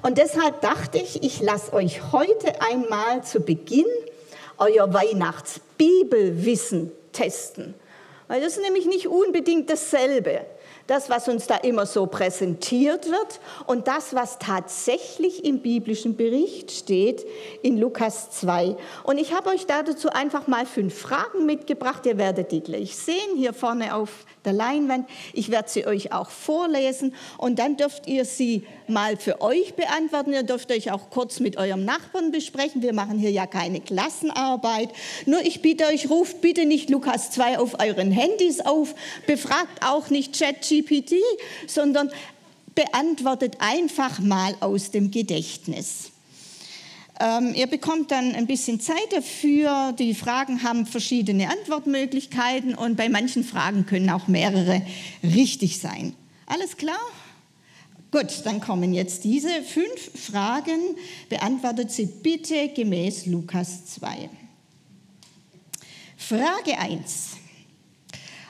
Und deshalb dachte ich, ich lasse euch heute einmal zu Beginn euer Weihnachtsbibelwissen testen. Weil das ist nämlich nicht unbedingt dasselbe das, was uns da immer so präsentiert wird und das, was tatsächlich im biblischen Bericht steht in Lukas 2. Und ich habe euch dazu einfach mal fünf Fragen mitgebracht. Ihr werdet die gleich sehen hier vorne auf der Leinwand. Ich werde sie euch auch vorlesen und dann dürft ihr sie mal für euch beantworten. Ihr dürft euch auch kurz mit eurem Nachbarn besprechen. Wir machen hier ja keine Klassenarbeit. Nur ich bitte euch, ruft bitte nicht Lukas 2 auf euren Handys auf, befragt auch nicht ChatGPT, sondern beantwortet einfach mal aus dem Gedächtnis. Ähm, ihr bekommt dann ein bisschen Zeit dafür. Die Fragen haben verschiedene Antwortmöglichkeiten und bei manchen Fragen können auch mehrere richtig sein. Alles klar? Gut, dann kommen jetzt diese fünf Fragen. Beantwortet sie bitte gemäß Lukas 2. Frage 1.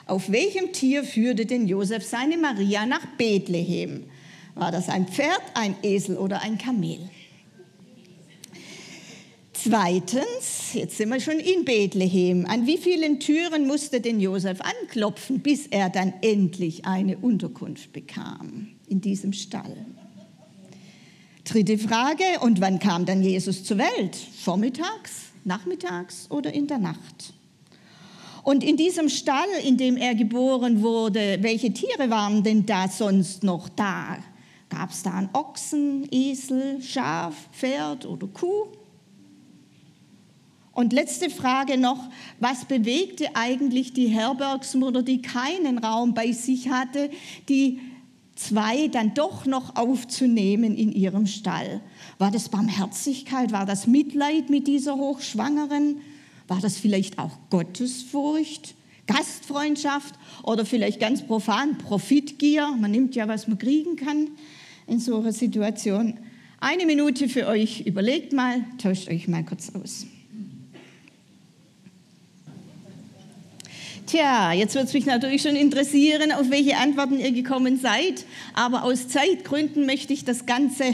Auf welchem Tier führte denn Josef seine Maria nach Bethlehem? War das ein Pferd, ein Esel oder ein Kamel? Zweitens, jetzt sind wir schon in Bethlehem. An wie vielen Türen musste denn Josef anklopfen, bis er dann endlich eine Unterkunft bekam in diesem Stall? Dritte Frage, und wann kam dann Jesus zur Welt? Vormittags, nachmittags oder in der Nacht? Und in diesem Stall, in dem er geboren wurde, welche Tiere waren denn da sonst noch da? Gab es da einen Ochsen, Esel, Schaf, Pferd oder Kuh? Und letzte Frage noch, was bewegte eigentlich die Herbergsmutter, die keinen Raum bei sich hatte, die zwei dann doch noch aufzunehmen in ihrem Stall? War das Barmherzigkeit? War das Mitleid mit dieser Hochschwangeren? War das vielleicht auch Gottesfurcht? Gastfreundschaft oder vielleicht ganz profan Profitgier? Man nimmt ja, was man kriegen kann in so einer Situation. Eine Minute für euch, überlegt mal, tauscht euch mal kurz aus. Tja, jetzt wird es mich natürlich schon interessieren, auf welche Antworten ihr gekommen seid. Aber aus Zeitgründen möchte ich das Ganze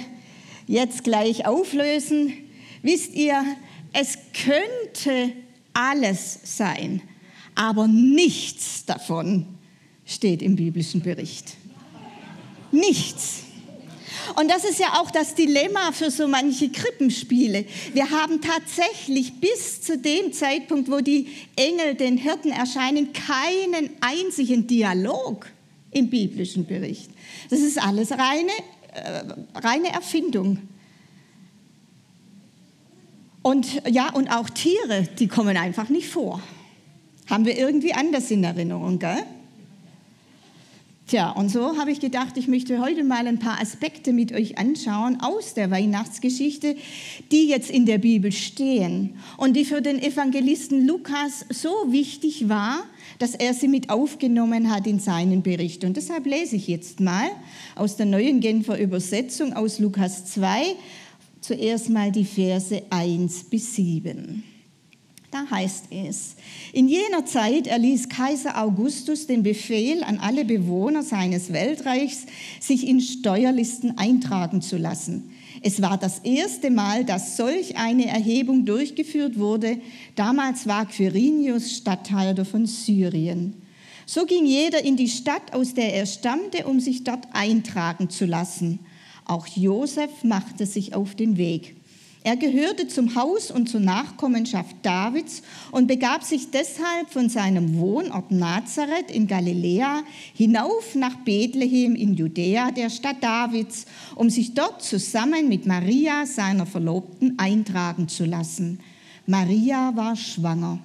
jetzt gleich auflösen. Wisst ihr, es könnte alles sein, aber nichts davon steht im biblischen Bericht. Nichts. Und das ist ja auch das Dilemma für so manche Krippenspiele. Wir haben tatsächlich bis zu dem Zeitpunkt, wo die Engel den Hirten erscheinen, keinen einzigen Dialog im biblischen Bericht. Das ist alles reine, äh, reine Erfindung. Und ja, und auch Tiere, die kommen einfach nicht vor. Haben wir irgendwie anders in Erinnerung, gell? Tja, und so habe ich gedacht, ich möchte heute mal ein paar Aspekte mit euch anschauen aus der Weihnachtsgeschichte, die jetzt in der Bibel stehen und die für den Evangelisten Lukas so wichtig war, dass er sie mit aufgenommen hat in seinen Bericht. Und deshalb lese ich jetzt mal aus der neuen Genfer Übersetzung aus Lukas 2 zuerst mal die Verse 1 bis 7. Da heißt es, in jener Zeit erließ Kaiser Augustus den Befehl an alle Bewohner seines Weltreichs, sich in Steuerlisten eintragen zu lassen. Es war das erste Mal, dass solch eine Erhebung durchgeführt wurde. Damals war Quirinius Statthalter von Syrien. So ging jeder in die Stadt, aus der er stammte, um sich dort eintragen zu lassen. Auch Josef machte sich auf den Weg. Er gehörte zum Haus und zur Nachkommenschaft Davids und begab sich deshalb von seinem Wohnort Nazareth in Galiläa hinauf nach Bethlehem in Judäa, der Stadt Davids, um sich dort zusammen mit Maria, seiner Verlobten, eintragen zu lassen. Maria war schwanger.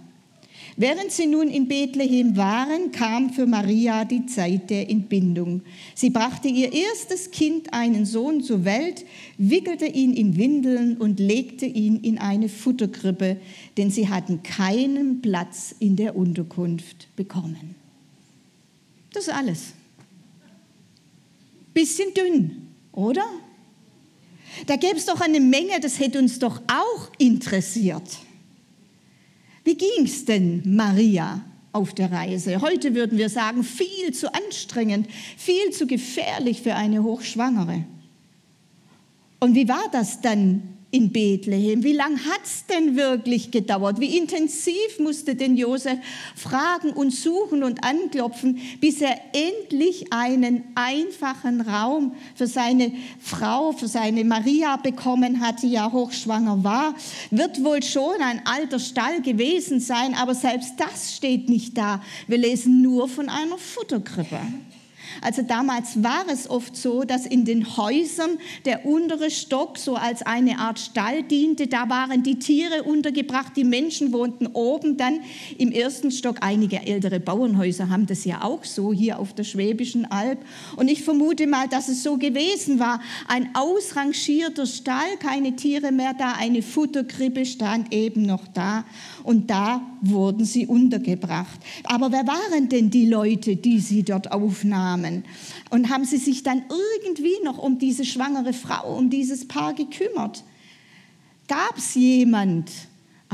Während sie nun in Bethlehem waren, kam für Maria die Zeit der Entbindung. Sie brachte ihr erstes Kind, einen Sohn, zur Welt, wickelte ihn in Windeln und legte ihn in eine Futterkrippe, denn sie hatten keinen Platz in der Unterkunft bekommen. Das ist alles. Bisschen dünn, oder? Da gäbe es doch eine Menge, das hätte uns doch auch interessiert. Wie ging es denn Maria auf der Reise? Heute würden wir sagen, viel zu anstrengend, viel zu gefährlich für eine Hochschwangere. Und wie war das dann in Bethlehem? Wie lange hat es denn wirklich gedauert? Wie intensiv musste denn Josef fragen und suchen und anklopfen, bis er endlich einen einfachen Raum für seine Frau, für seine Maria bekommen hat, die ja hochschwanger war? Wird wohl schon ein alter Stall gewesen sein, aber selbst das steht nicht da. Wir lesen nur von einer Futterkrippe. Also damals war es oft so, dass in den Häusern der untere Stock so als eine Art Stall diente. Da waren die Tiere untergebracht, die Menschen wohnten oben dann im ersten Stock. Einige ältere Bauernhäuser haben das ja auch so hier auf der Schwäbischen Alb. Und ich vermute mal, dass es so gewesen war. Ein ausrangierter Stall, keine Tiere mehr da, eine Futterkrippe stand eben noch da und da wurden sie untergebracht. Aber wer waren denn die Leute, die sie dort aufnahmen? Und haben sie sich dann irgendwie noch um diese schwangere Frau, um dieses Paar gekümmert? Gab es jemand,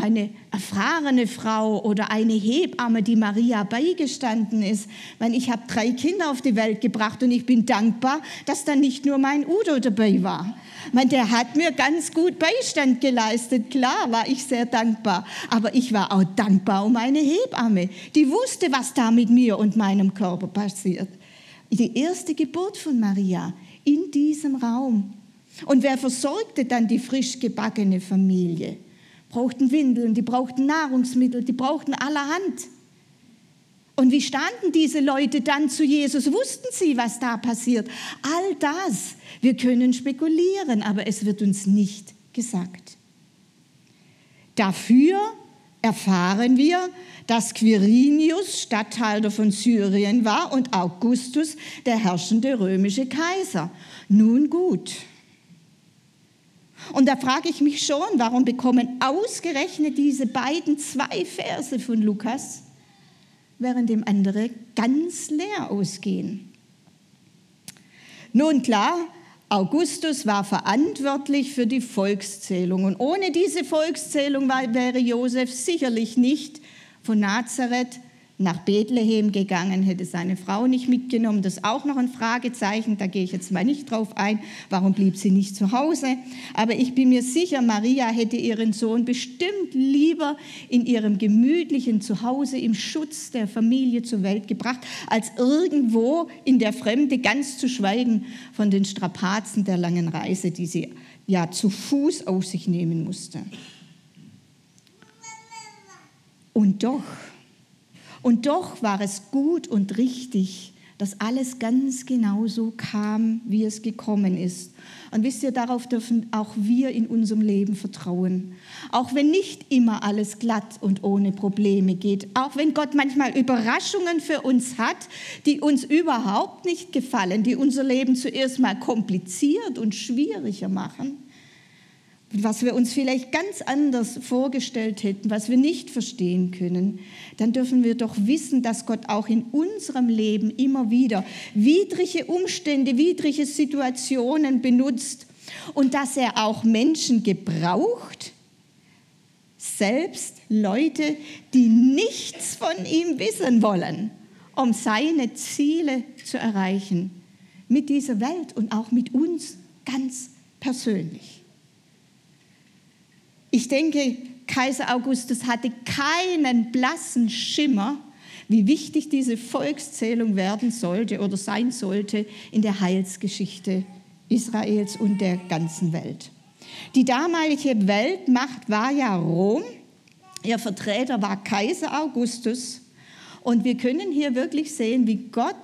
eine erfahrene Frau oder eine Hebamme, die Maria beigestanden ist. Weil ich habe drei Kinder auf die Welt gebracht und ich bin dankbar, dass da nicht nur mein Udo dabei war. Man, der hat mir ganz gut Beistand geleistet. Klar war ich sehr dankbar. Aber ich war auch dankbar um eine Hebamme, die wusste, was da mit mir und meinem Körper passiert. Die erste Geburt von Maria in diesem Raum. Und wer versorgte dann die frisch gebackene Familie? Brauchten Windeln, die brauchten Nahrungsmittel, die brauchten allerhand. Und wie standen diese Leute dann zu Jesus? Wussten sie, was da passiert? All das. Wir können spekulieren, aber es wird uns nicht gesagt. Dafür erfahren wir, dass Quirinius Statthalter von Syrien war und Augustus der herrschende römische Kaiser. Nun gut. Und da frage ich mich schon, warum bekommen ausgerechnet diese beiden zwei Verse von Lukas während dem andere ganz leer ausgehen. Nun klar, Augustus war verantwortlich für die Volkszählung. Und ohne diese Volkszählung wäre Josef sicherlich nicht von Nazareth nach Bethlehem gegangen, hätte seine Frau nicht mitgenommen. Das ist auch noch ein Fragezeichen, da gehe ich jetzt mal nicht drauf ein. Warum blieb sie nicht zu Hause? Aber ich bin mir sicher, Maria hätte ihren Sohn bestimmt lieber in ihrem gemütlichen Zuhause im Schutz der Familie zur Welt gebracht, als irgendwo in der Fremde, ganz zu schweigen von den Strapazen der langen Reise, die sie ja zu Fuß auf sich nehmen musste. Und doch, und doch war es gut und richtig, dass alles ganz genau so kam, wie es gekommen ist. Und wisst ihr, darauf dürfen auch wir in unserem Leben vertrauen. Auch wenn nicht immer alles glatt und ohne Probleme geht. Auch wenn Gott manchmal Überraschungen für uns hat, die uns überhaupt nicht gefallen, die unser Leben zuerst mal kompliziert und schwieriger machen was wir uns vielleicht ganz anders vorgestellt hätten, was wir nicht verstehen können, dann dürfen wir doch wissen, dass Gott auch in unserem Leben immer wieder widrige Umstände, widrige Situationen benutzt und dass er auch Menschen gebraucht, selbst Leute, die nichts von ihm wissen wollen, um seine Ziele zu erreichen, mit dieser Welt und auch mit uns ganz persönlich. Ich denke, Kaiser Augustus hatte keinen blassen Schimmer, wie wichtig diese Volkszählung werden sollte oder sein sollte in der Heilsgeschichte Israels und der ganzen Welt. Die damalige Weltmacht war ja Rom, ihr Vertreter war Kaiser Augustus. Und wir können hier wirklich sehen, wie Gott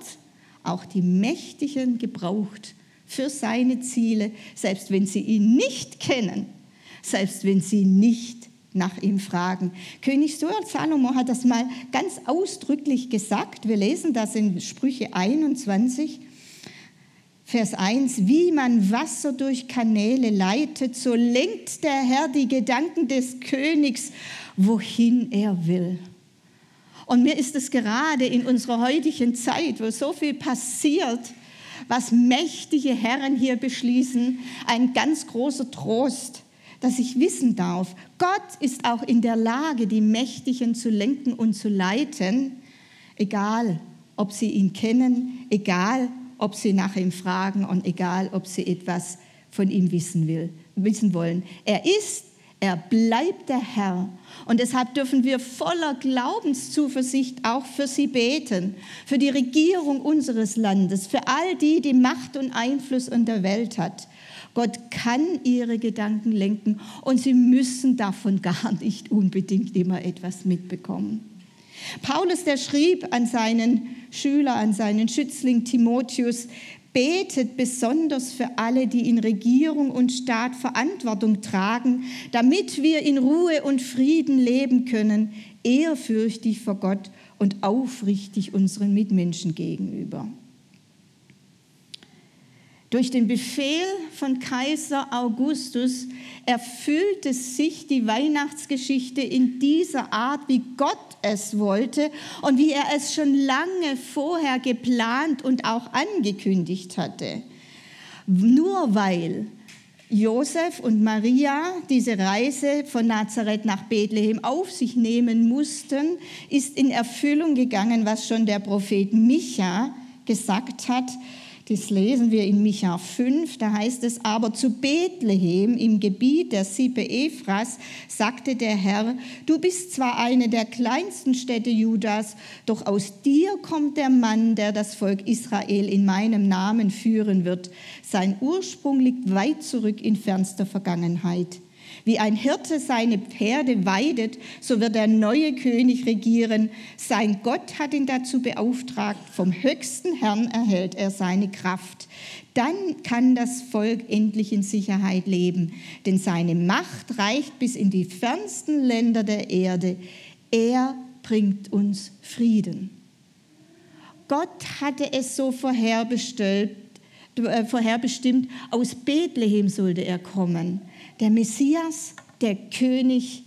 auch die Mächtigen gebraucht für seine Ziele, selbst wenn sie ihn nicht kennen selbst wenn sie nicht nach ihm fragen. König Salomo hat das mal ganz ausdrücklich gesagt. Wir lesen das in Sprüche 21. Vers 1, wie man Wasser durch Kanäle leitet, so lenkt der Herr die Gedanken des Königs, wohin er will. Und mir ist es gerade in unserer heutigen Zeit, wo so viel passiert, was mächtige Herren hier beschließen, ein ganz großer Trost dass ich wissen darf, Gott ist auch in der Lage, die Mächtigen zu lenken und zu leiten, egal ob sie ihn kennen, egal ob sie nach ihm fragen und egal ob sie etwas von ihm wissen, will, wissen wollen. Er ist, er bleibt der Herr. Und deshalb dürfen wir voller Glaubenszuversicht auch für sie beten, für die Regierung unseres Landes, für all die, die Macht und Einfluss in der Welt hat. Gott kann ihre Gedanken lenken und sie müssen davon gar nicht unbedingt immer etwas mitbekommen. Paulus, der schrieb an seinen Schüler, an seinen Schützling Timotheus, betet besonders für alle, die in Regierung und Staat Verantwortung tragen, damit wir in Ruhe und Frieden leben können, ehrfürchtig vor Gott und aufrichtig unseren Mitmenschen gegenüber. Durch den Befehl von Kaiser Augustus erfüllte sich die Weihnachtsgeschichte in dieser Art, wie Gott es wollte und wie er es schon lange vorher geplant und auch angekündigt hatte. Nur weil Josef und Maria diese Reise von Nazareth nach Bethlehem auf sich nehmen mussten, ist in Erfüllung gegangen, was schon der Prophet Micha gesagt hat, das lesen wir in Micha 5, da heißt es, aber zu Bethlehem im Gebiet der Sippe Ephras sagte der Herr, du bist zwar eine der kleinsten Städte Judas, doch aus dir kommt der Mann, der das Volk Israel in meinem Namen führen wird. Sein Ursprung liegt weit zurück in fernster Vergangenheit. Wie ein Hirte seine Pferde weidet, so wird der neue König regieren. Sein Gott hat ihn dazu beauftragt. Vom höchsten Herrn erhält er seine Kraft. Dann kann das Volk endlich in Sicherheit leben, denn seine Macht reicht bis in die fernsten Länder der Erde. Er bringt uns Frieden. Gott hatte es so vorherbestimmt, äh, vorherbestimmt, aus Bethlehem sollte er kommen der Messias, der König,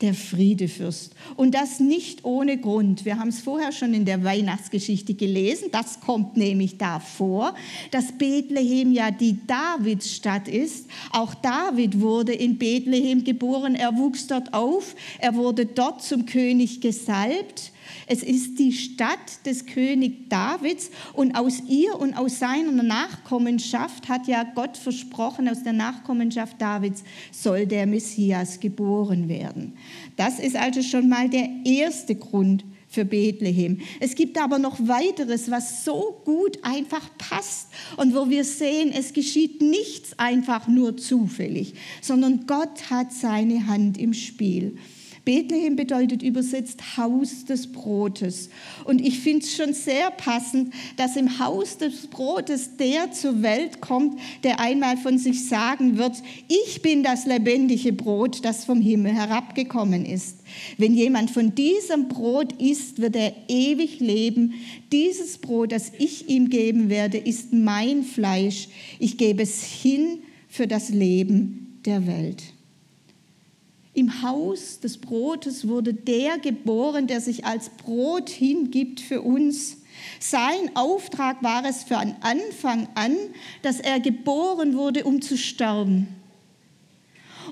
der Friedefürst. Und das nicht ohne Grund. Wir haben es vorher schon in der Weihnachtsgeschichte gelesen. Das kommt nämlich davor, dass Bethlehem ja die Davidsstadt ist. Auch David wurde in Bethlehem geboren. Er wuchs dort auf. Er wurde dort zum König gesalbt. Es ist die Stadt des König Davids und aus ihr und aus seiner Nachkommenschaft hat ja Gott versprochen, aus der Nachkommenschaft Davids soll der Messias geboren werden. Das ist also schon mal der erste Grund für Bethlehem. Es gibt aber noch weiteres, was so gut einfach passt und wo wir sehen, es geschieht nichts einfach nur zufällig, sondern Gott hat seine Hand im Spiel. Bethlehem bedeutet übersetzt Haus des Brotes. Und ich finde es schon sehr passend, dass im Haus des Brotes der zur Welt kommt, der einmal von sich sagen wird, ich bin das lebendige Brot, das vom Himmel herabgekommen ist. Wenn jemand von diesem Brot isst, wird er ewig leben. Dieses Brot, das ich ihm geben werde, ist mein Fleisch. Ich gebe es hin für das Leben der Welt. Im Haus des Brotes wurde der geboren, der sich als Brot hingibt für uns. Sein Auftrag war es von Anfang an, dass er geboren wurde, um zu sterben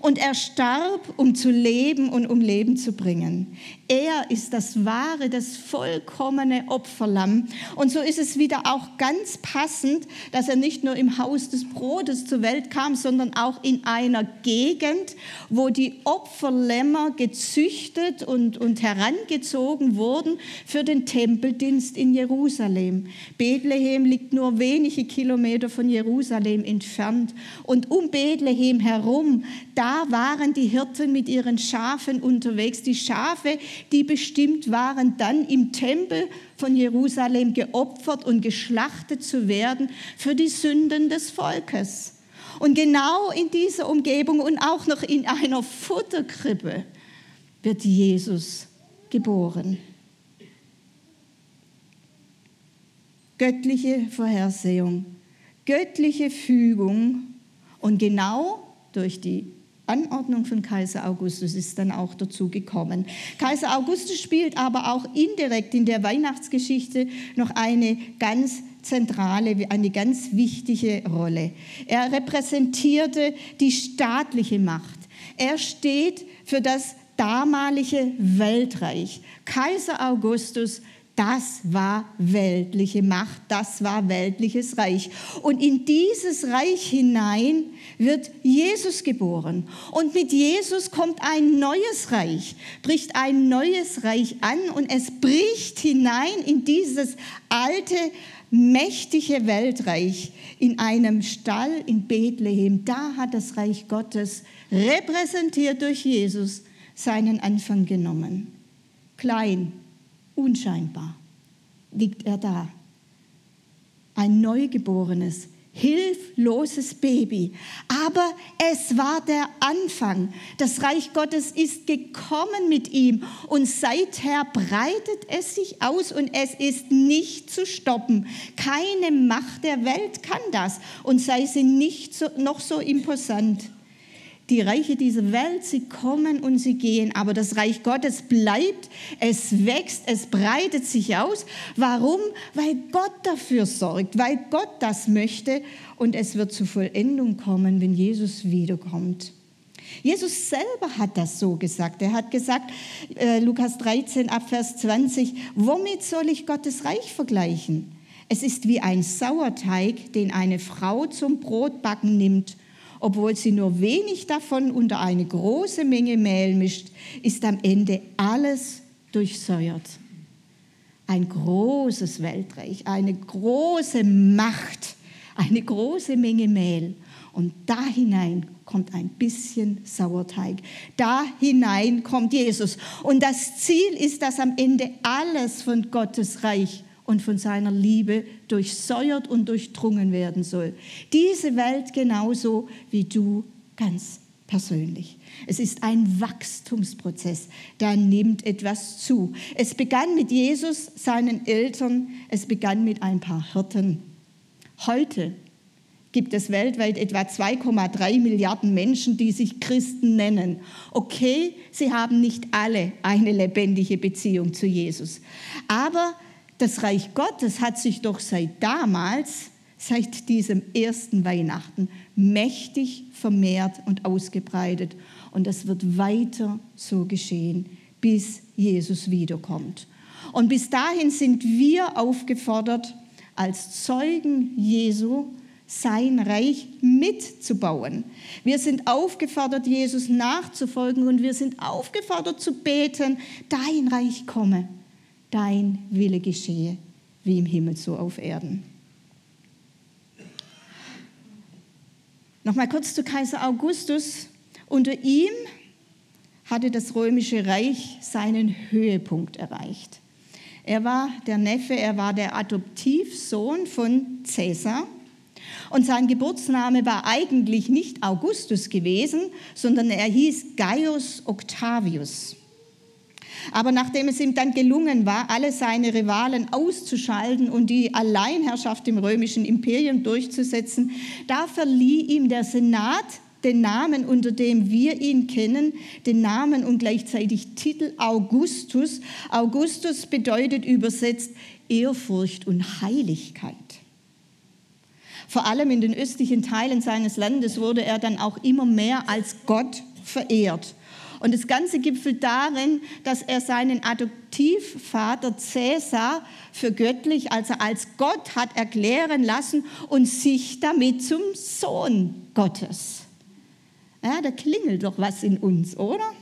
und er starb, um zu leben und um Leben zu bringen. Er ist das wahre, das vollkommene Opferlamm. Und so ist es wieder auch ganz passend, dass er nicht nur im Haus des Brotes zur Welt kam, sondern auch in einer Gegend, wo die Opferlämmer gezüchtet und, und herangezogen wurden für den Tempeldienst in Jerusalem. Bethlehem liegt nur wenige Kilometer von Jerusalem entfernt. Und um Bethlehem herum, da waren die Hirten mit ihren Schafen unterwegs. Die Schafe, die bestimmt waren, dann im Tempel von Jerusalem geopfert und geschlachtet zu werden für die Sünden des Volkes. Und genau in dieser Umgebung und auch noch in einer Futterkrippe wird Jesus geboren. Göttliche Vorhersehung, göttliche Fügung und genau durch die Anordnung von Kaiser Augustus ist dann auch dazu gekommen. Kaiser Augustus spielt aber auch indirekt in der Weihnachtsgeschichte noch eine ganz zentrale, eine ganz wichtige Rolle. Er repräsentierte die staatliche Macht. Er steht für das damalige Weltreich. Kaiser Augustus, Das war weltliche Macht, das war weltliches Reich. Und in dieses Reich hinein wird Jesus geboren. Und mit Jesus kommt ein neues Reich, bricht ein neues Reich an und es bricht hinein in dieses alte, mächtige Weltreich in einem Stall in Bethlehem. Da hat das Reich Gottes, repräsentiert durch Jesus, seinen Anfang genommen. Klein, unscheinbar liegt er da. Ein neugeborenes, hilfloses Baby. Aber es war der Anfang. Das Reich Gottes ist gekommen mit ihm und seither breitet es sich aus und es ist nicht zu stoppen. Keine Macht der Welt kann das und sei sie nicht so, noch so imposant. Die Reiche dieser Welt, sie kommen und sie gehen, aber das Reich Gottes bleibt, es wächst, es breitet sich aus. Warum? Weil Gott dafür sorgt, weil Gott das möchte und es wird zur Vollendung kommen, wenn Jesus wiederkommt. Jesus selber hat das so gesagt. Er hat gesagt, äh, Lukas 13 ab Vers 20, womit soll ich Gottes Reich vergleichen? Es ist wie ein Sauerteig, den eine Frau zum Brotbacken nimmt obwohl sie nur wenig davon unter eine große Menge Mehl mischt, ist am Ende alles durchsäuert. Ein großes Weltreich, eine große Macht, eine große Menge Mehl. Und da hinein kommt ein bisschen Sauerteig. Da hinein kommt Jesus. Und das Ziel ist, dass am Ende alles von Gottes Reich und von seiner Liebe durchsäuert und durchdrungen werden soll. Diese Welt genauso wie du ganz persönlich. Es ist ein Wachstumsprozess, da nimmt etwas zu. Es begann mit Jesus, seinen Eltern, es begann mit ein paar Hirten. Heute gibt es weltweit etwa 2,3 Milliarden Menschen, die sich Christen nennen. Okay, sie haben nicht alle eine lebendige Beziehung zu Jesus, aber das Reich Gottes hat sich doch seit damals, seit diesem ersten Weihnachten, mächtig vermehrt und ausgebreitet. Und das wird weiter so geschehen, bis Jesus wiederkommt. Und bis dahin sind wir aufgefordert, als Zeugen Jesu sein Reich mitzubauen. Wir sind aufgefordert, Jesus nachzufolgen und wir sind aufgefordert zu beten, dein Reich komme dein Wille geschehe, wie im Himmel so auf Erden. Nochmal kurz zu Kaiser Augustus. Unter ihm hatte das römische Reich seinen Höhepunkt erreicht. Er war der Neffe, er war der Adoptivsohn von Caesar. Und sein Geburtsname war eigentlich nicht Augustus gewesen, sondern er hieß Gaius Octavius. Aber nachdem es ihm dann gelungen war, alle seine Rivalen auszuschalten und die Alleinherrschaft im römischen Imperium durchzusetzen, da verlieh ihm der Senat den Namen, unter dem wir ihn kennen, den Namen und gleichzeitig Titel Augustus. Augustus bedeutet übersetzt Ehrfurcht und Heiligkeit. Vor allem in den östlichen Teilen seines Landes wurde er dann auch immer mehr als Gott verehrt. Und das Ganze gipfelt darin, dass er seinen Adoptivvater Cäsar für göttlich, also als Gott hat erklären lassen und sich damit zum Sohn Gottes. Ja, da klingelt doch was in uns, oder?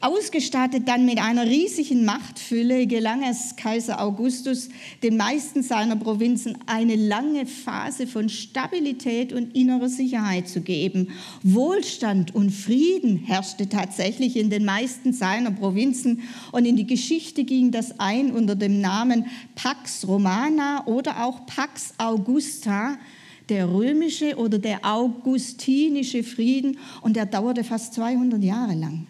Ausgestattet dann mit einer riesigen Machtfülle gelang es Kaiser Augustus, den meisten seiner Provinzen eine lange Phase von Stabilität und innerer Sicherheit zu geben. Wohlstand und Frieden herrschte tatsächlich in den meisten seiner Provinzen und in die Geschichte ging das ein unter dem Namen Pax Romana oder auch Pax Augusta, der römische oder der augustinische Frieden und der dauerte fast 200 Jahre lang.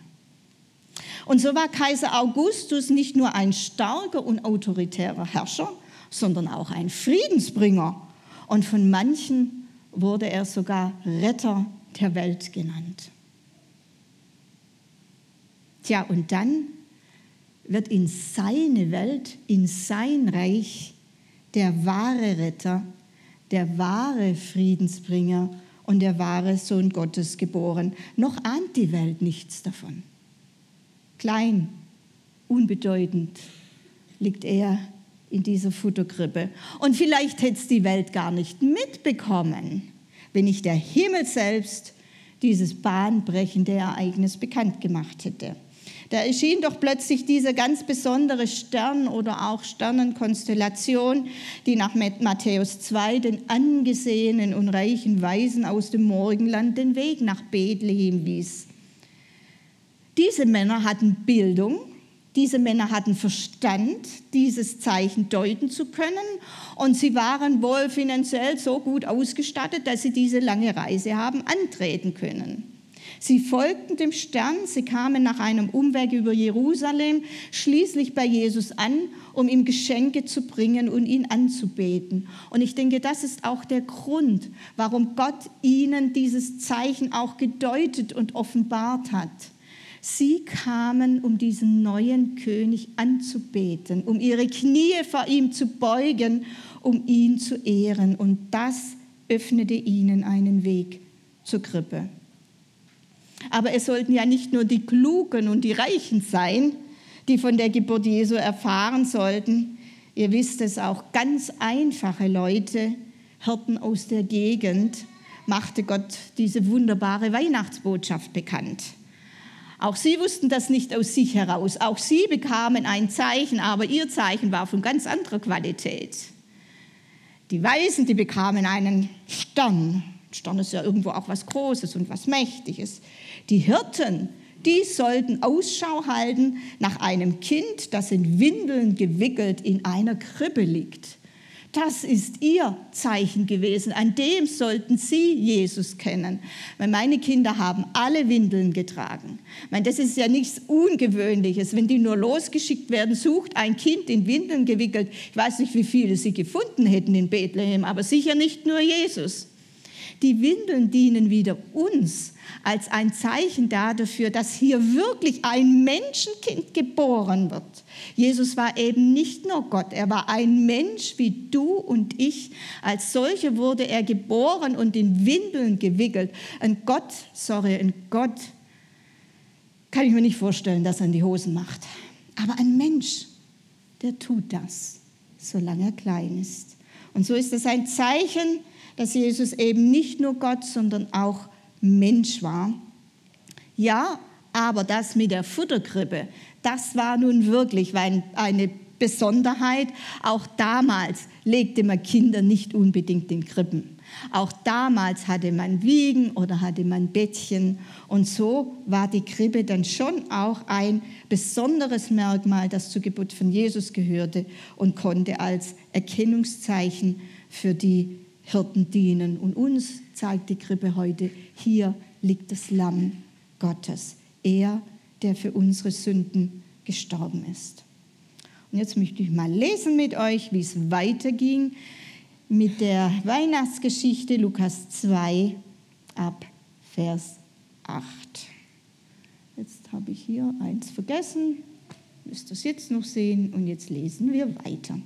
Und so war Kaiser Augustus nicht nur ein starker und autoritärer Herrscher, sondern auch ein Friedensbringer. Und von manchen wurde er sogar Retter der Welt genannt. Tja, und dann wird in seine Welt, in sein Reich der wahre Retter, der wahre Friedensbringer und der wahre Sohn Gottes geboren. Noch ahnt die Welt nichts davon klein, unbedeutend, liegt er in dieser Futterkrippe. Und vielleicht hätte es die Welt gar nicht mitbekommen, wenn nicht der Himmel selbst dieses bahnbrechende Ereignis bekannt gemacht hätte. Da erschien doch plötzlich dieser ganz besondere Stern oder auch Sternenkonstellation, die nach Matthäus 2 den angesehenen und reichen Weisen aus dem Morgenland den Weg nach Bethlehem wies. Diese Männer hatten Bildung, diese Männer hatten Verstand, dieses Zeichen deuten zu können und sie waren wohl finanziell so gut ausgestattet, dass sie diese lange Reise haben antreten können. Sie folgten dem Stern, sie kamen nach einem Umweg über Jerusalem schließlich bei Jesus an, um ihm Geschenke zu bringen und ihn anzubeten. Und ich denke, das ist auch der Grund, warum Gott ihnen dieses Zeichen auch gedeutet und offenbart hat. Sie kamen, um diesen neuen König anzubeten, um ihre Knie vor ihm zu beugen, um ihn zu ehren. Und das öffnete ihnen einen Weg zur Krippe. Aber es sollten ja nicht nur die Klugen und die Reichen sein, die von der Geburt Jesu erfahren sollten. Ihr wisst es auch, ganz einfache Leute, Hirten aus der Gegend, machte Gott diese wunderbare Weihnachtsbotschaft bekannt. Auch sie wussten das nicht aus sich heraus. Auch sie bekamen ein Zeichen, aber ihr Zeichen war von ganz anderer Qualität. Die Weisen, die bekamen einen Stern. Stern ist ja irgendwo auch was Großes und was Mächtiges. Die Hirten, die sollten Ausschau halten nach einem Kind, das in Windeln gewickelt in einer Krippe liegt. Das ist ihr Zeichen gewesen. An dem sollten sie Jesus kennen. Weil meine Kinder haben alle Windeln getragen. Meine, das ist ja nichts Ungewöhnliches. Wenn die nur losgeschickt werden, sucht ein Kind in Windeln gewickelt. Ich weiß nicht, wie viele sie gefunden hätten in Bethlehem, aber sicher nicht nur Jesus. Die Windeln dienen wieder uns als ein Zeichen dafür, dass hier wirklich ein Menschenkind geboren wird. Jesus war eben nicht nur Gott, er war ein Mensch wie du und ich. Als solcher wurde er geboren und in Windeln gewickelt. Ein Gott, sorry, ein Gott kann ich mir nicht vorstellen, dass er in die Hosen macht. Aber ein Mensch, der tut das, solange er klein ist. Und so ist es ein Zeichen, dass Jesus eben nicht nur Gott, sondern auch Mensch war. Ja, aber das mit der Futterkrippe, das war nun wirklich eine Besonderheit. Auch damals legte man Kinder nicht unbedingt in Krippen. Auch damals hatte man Wiegen oder hatte man Bettchen. Und so war die Krippe dann schon auch ein besonderes Merkmal, das zur Geburt von Jesus gehörte und konnte als Erkennungszeichen für die Hirten dienen. Und uns zeigt die Krippe heute, hier liegt das Lamm Gottes. Er, der für unsere Sünden gestorben ist. Und jetzt möchte ich mal lesen mit euch, wie es weiterging mit der Weihnachtsgeschichte Lukas 2 ab Vers 8. Jetzt habe ich hier eins vergessen, müsst ihr es jetzt noch sehen und jetzt lesen wir weiter.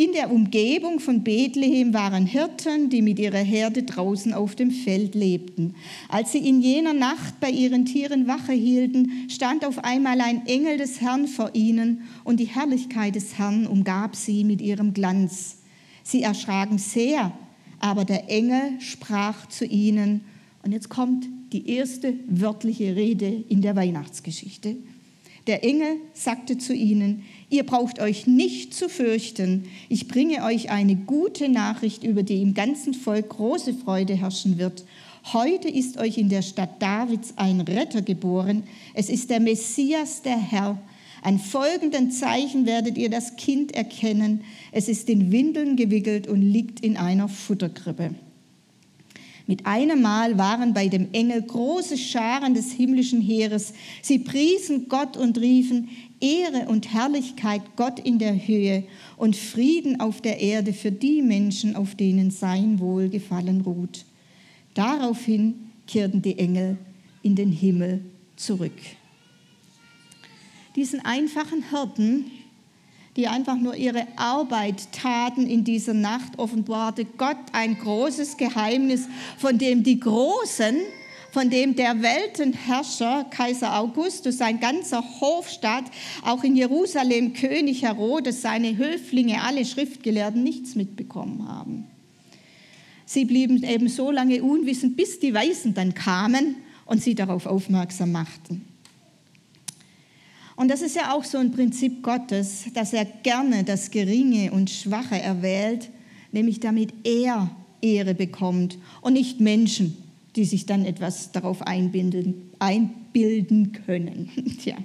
In der Umgebung von Bethlehem waren Hirten, die mit ihrer Herde draußen auf dem Feld lebten. Als sie in jener Nacht bei ihren Tieren Wache hielten, stand auf einmal ein Engel des Herrn vor ihnen und die Herrlichkeit des Herrn umgab sie mit ihrem Glanz. Sie erschraken sehr, aber der Engel sprach zu ihnen, und jetzt kommt die erste wörtliche Rede in der Weihnachtsgeschichte. Der Engel sagte zu ihnen, ihr braucht euch nicht zu fürchten, ich bringe euch eine gute Nachricht, über die im ganzen Volk große Freude herrschen wird. Heute ist euch in der Stadt Davids ein Retter geboren, es ist der Messias, der Herr. An folgenden Zeichen werdet ihr das Kind erkennen, es ist in Windeln gewickelt und liegt in einer Futterkrippe. Mit einem Mal waren bei dem Engel große Scharen des himmlischen Heeres. Sie priesen Gott und riefen, Ehre und Herrlichkeit Gott in der Höhe und Frieden auf der Erde für die Menschen, auf denen sein Wohlgefallen ruht. Daraufhin kehrten die Engel in den Himmel zurück. Diesen einfachen Hirten die einfach nur ihre Arbeit taten in dieser Nacht, offenbarte Gott ein großes Geheimnis, von dem die Großen von dem der Weltenherrscher Kaiser Augustus, sein ganzer Hofstaat, auch in Jerusalem König Herodes, seine Höflinge, alle Schriftgelehrten nichts mitbekommen haben. Sie blieben eben so lange unwissend, bis die Weisen dann kamen und sie darauf aufmerksam machten. Und das ist ja auch so ein Prinzip Gottes, dass er gerne das Geringe und Schwache erwählt, nämlich damit er Ehre bekommt und nicht Menschen, die sich dann etwas darauf einbilden, einbilden können. Tja.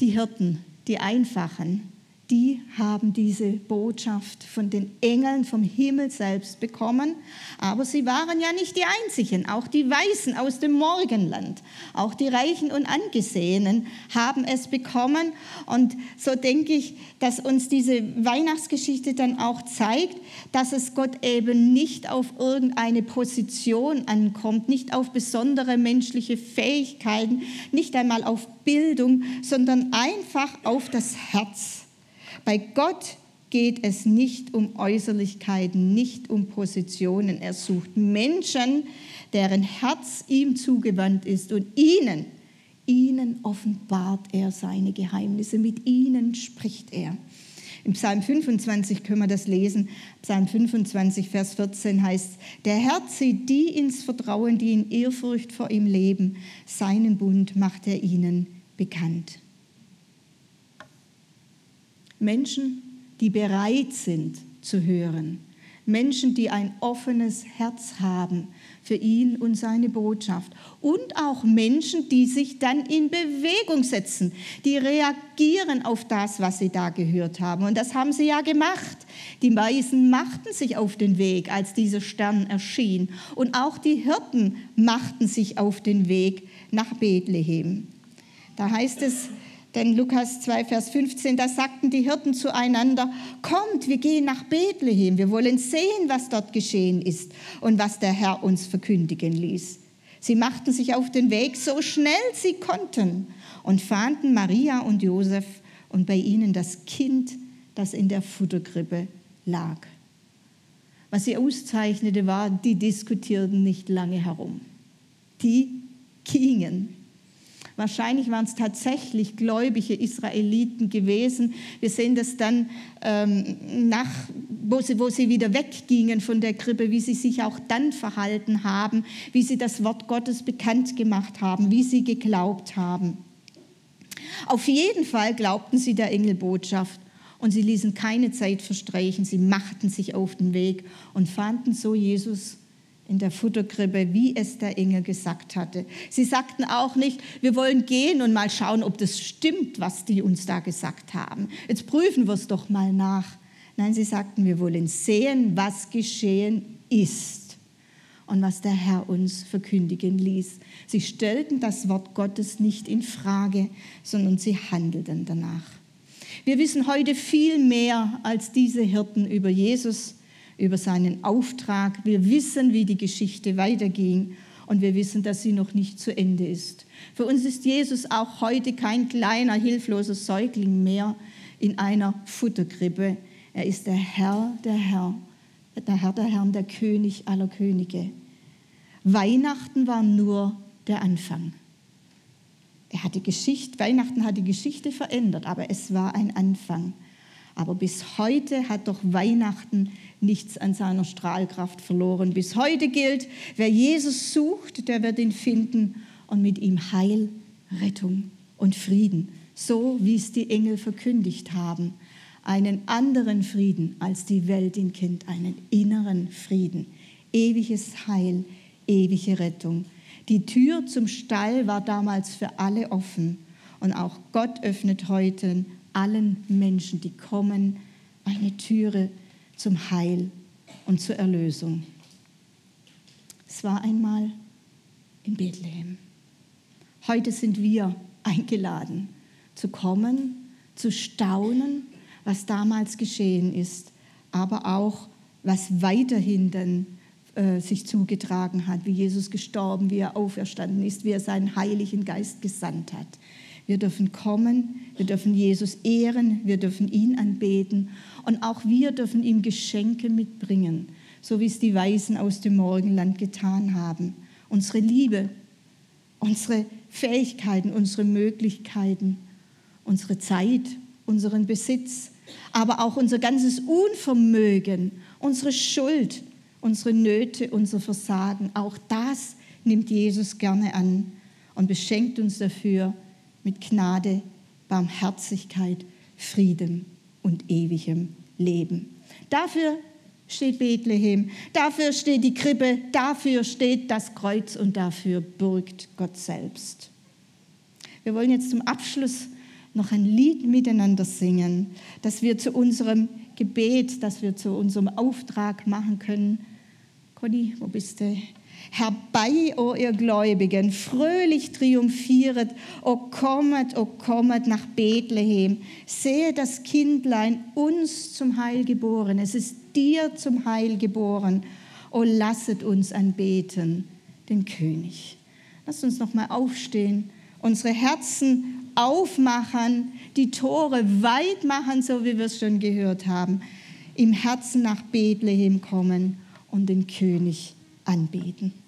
Die Hirten, die Einfachen, die haben diese Botschaft von den Engeln vom Himmel selbst bekommen. Aber sie waren ja nicht die Einzigen. Auch die Weisen aus dem Morgenland, auch die Reichen und Angesehenen haben es bekommen. Und so denke ich, dass uns diese Weihnachtsgeschichte dann auch zeigt, dass es Gott eben nicht auf irgendeine Position ankommt, nicht auf besondere menschliche Fähigkeiten, nicht einmal auf Bildung, sondern einfach auf das Herz. Bei Gott geht es nicht um Äußerlichkeiten, nicht um Positionen. Er sucht Menschen, deren Herz ihm zugewandt ist und ihnen, ihnen offenbart er seine Geheimnisse, mit ihnen spricht er. Im Psalm 25 können wir das lesen. Psalm 25, Vers 14 heißt, der Herr zieht die ins Vertrauen, die in Ehrfurcht vor ihm leben. Seinen Bund macht er ihnen bekannt. Menschen, die bereit sind zu hören. Menschen, die ein offenes Herz haben für ihn und seine Botschaft. Und auch Menschen, die sich dann in Bewegung setzen, die reagieren auf das, was sie da gehört haben. Und das haben sie ja gemacht. Die Weisen machten sich auf den Weg, als dieser Stern erschien. Und auch die Hirten machten sich auf den Weg nach Bethlehem. Da heißt es, denn Lukas 2, Vers 15, da sagten die Hirten zueinander, kommt, wir gehen nach Bethlehem, wir wollen sehen, was dort geschehen ist und was der Herr uns verkündigen ließ. Sie machten sich auf den Weg, so schnell sie konnten, und fanden Maria und Josef und bei ihnen das Kind, das in der Futterkrippe lag. Was sie auszeichnete, war, die diskutierten nicht lange herum. Die gingen Wahrscheinlich waren es tatsächlich gläubige Israeliten gewesen. Wir sehen das dann ähm, nach, wo sie, wo sie wieder weggingen von der Krippe, wie sie sich auch dann verhalten haben, wie sie das Wort Gottes bekannt gemacht haben, wie sie geglaubt haben. Auf jeden Fall glaubten sie der Engelbotschaft und sie ließen keine Zeit verstreichen. Sie machten sich auf den Weg und fanden so Jesus in der Futterkrippe, wie es der Engel gesagt hatte. Sie sagten auch nicht, wir wollen gehen und mal schauen, ob das stimmt, was die uns da gesagt haben. Jetzt prüfen wir es doch mal nach. Nein, sie sagten, wir wollen sehen, was geschehen ist und was der Herr uns verkündigen ließ. Sie stellten das Wort Gottes nicht in Frage, sondern sie handelten danach. Wir wissen heute viel mehr als diese Hirten über Jesus über seinen Auftrag. Wir wissen, wie die Geschichte weiterging und wir wissen, dass sie noch nicht zu Ende ist. Für uns ist Jesus auch heute kein kleiner, hilfloser Säugling mehr in einer Futterkrippe. Er ist der Herr, der Herr, der Herr der Herren, der König aller Könige. Weihnachten war nur der Anfang. Er hat die Geschichte, Weihnachten hat die Geschichte verändert, aber es war ein Anfang. Aber bis heute hat doch Weihnachten nichts an seiner Strahlkraft verloren. Bis heute gilt, wer Jesus sucht, der wird ihn finden und mit ihm Heil, Rettung und Frieden, so wie es die Engel verkündigt haben. Einen anderen Frieden, als die Welt ihn kennt, einen inneren Frieden, ewiges Heil, ewige Rettung. Die Tür zum Stall war damals für alle offen und auch Gott öffnet heute allen Menschen, die kommen, eine Türe zum Heil und zur Erlösung. Es war einmal in Bethlehem. Heute sind wir eingeladen, zu kommen, zu staunen, was damals geschehen ist, aber auch, was weiterhin dann äh, sich zugetragen hat, wie Jesus gestorben, wie er auferstanden ist, wie er seinen Heiligen Geist gesandt hat. Wir dürfen kommen, wir dürfen Jesus ehren, wir dürfen ihn anbeten und auch wir dürfen ihm Geschenke mitbringen, so wie es die Weisen aus dem Morgenland getan haben. unsere Liebe, unsere Fähigkeiten, unsere Möglichkeiten, unsere Zeit, unseren Besitz, aber auch unser ganzes Unvermögen, unsere Schuld, unsere Nöte, unser Versagen. Auch das nimmt Jesus gerne an und beschenkt uns dafür mit Gnade, Barmherzigkeit, Frieden und ewigem Leben. Dafür steht Bethlehem, dafür steht die Krippe, dafür steht das Kreuz und dafür bürgt Gott selbst. Wir wollen jetzt zum Abschluss noch ein Lied miteinander singen, das wir zu unserem Gebet, das wir zu unserem Auftrag machen können. Conny, wo bist du? Herbei, o ihr Gläubigen, fröhlich triumphieret, o kommet, o kommet nach Bethlehem. Sehe das Kindlein uns zum Heil geboren. Es ist dir zum Heil geboren. O lasset uns anbeten, den König. Lasst uns noch mal aufstehen, unsere Herzen aufmachen, die Tore weit machen, so wie wir es schon gehört haben, im Herzen nach Bethlehem kommen und den König anbeten.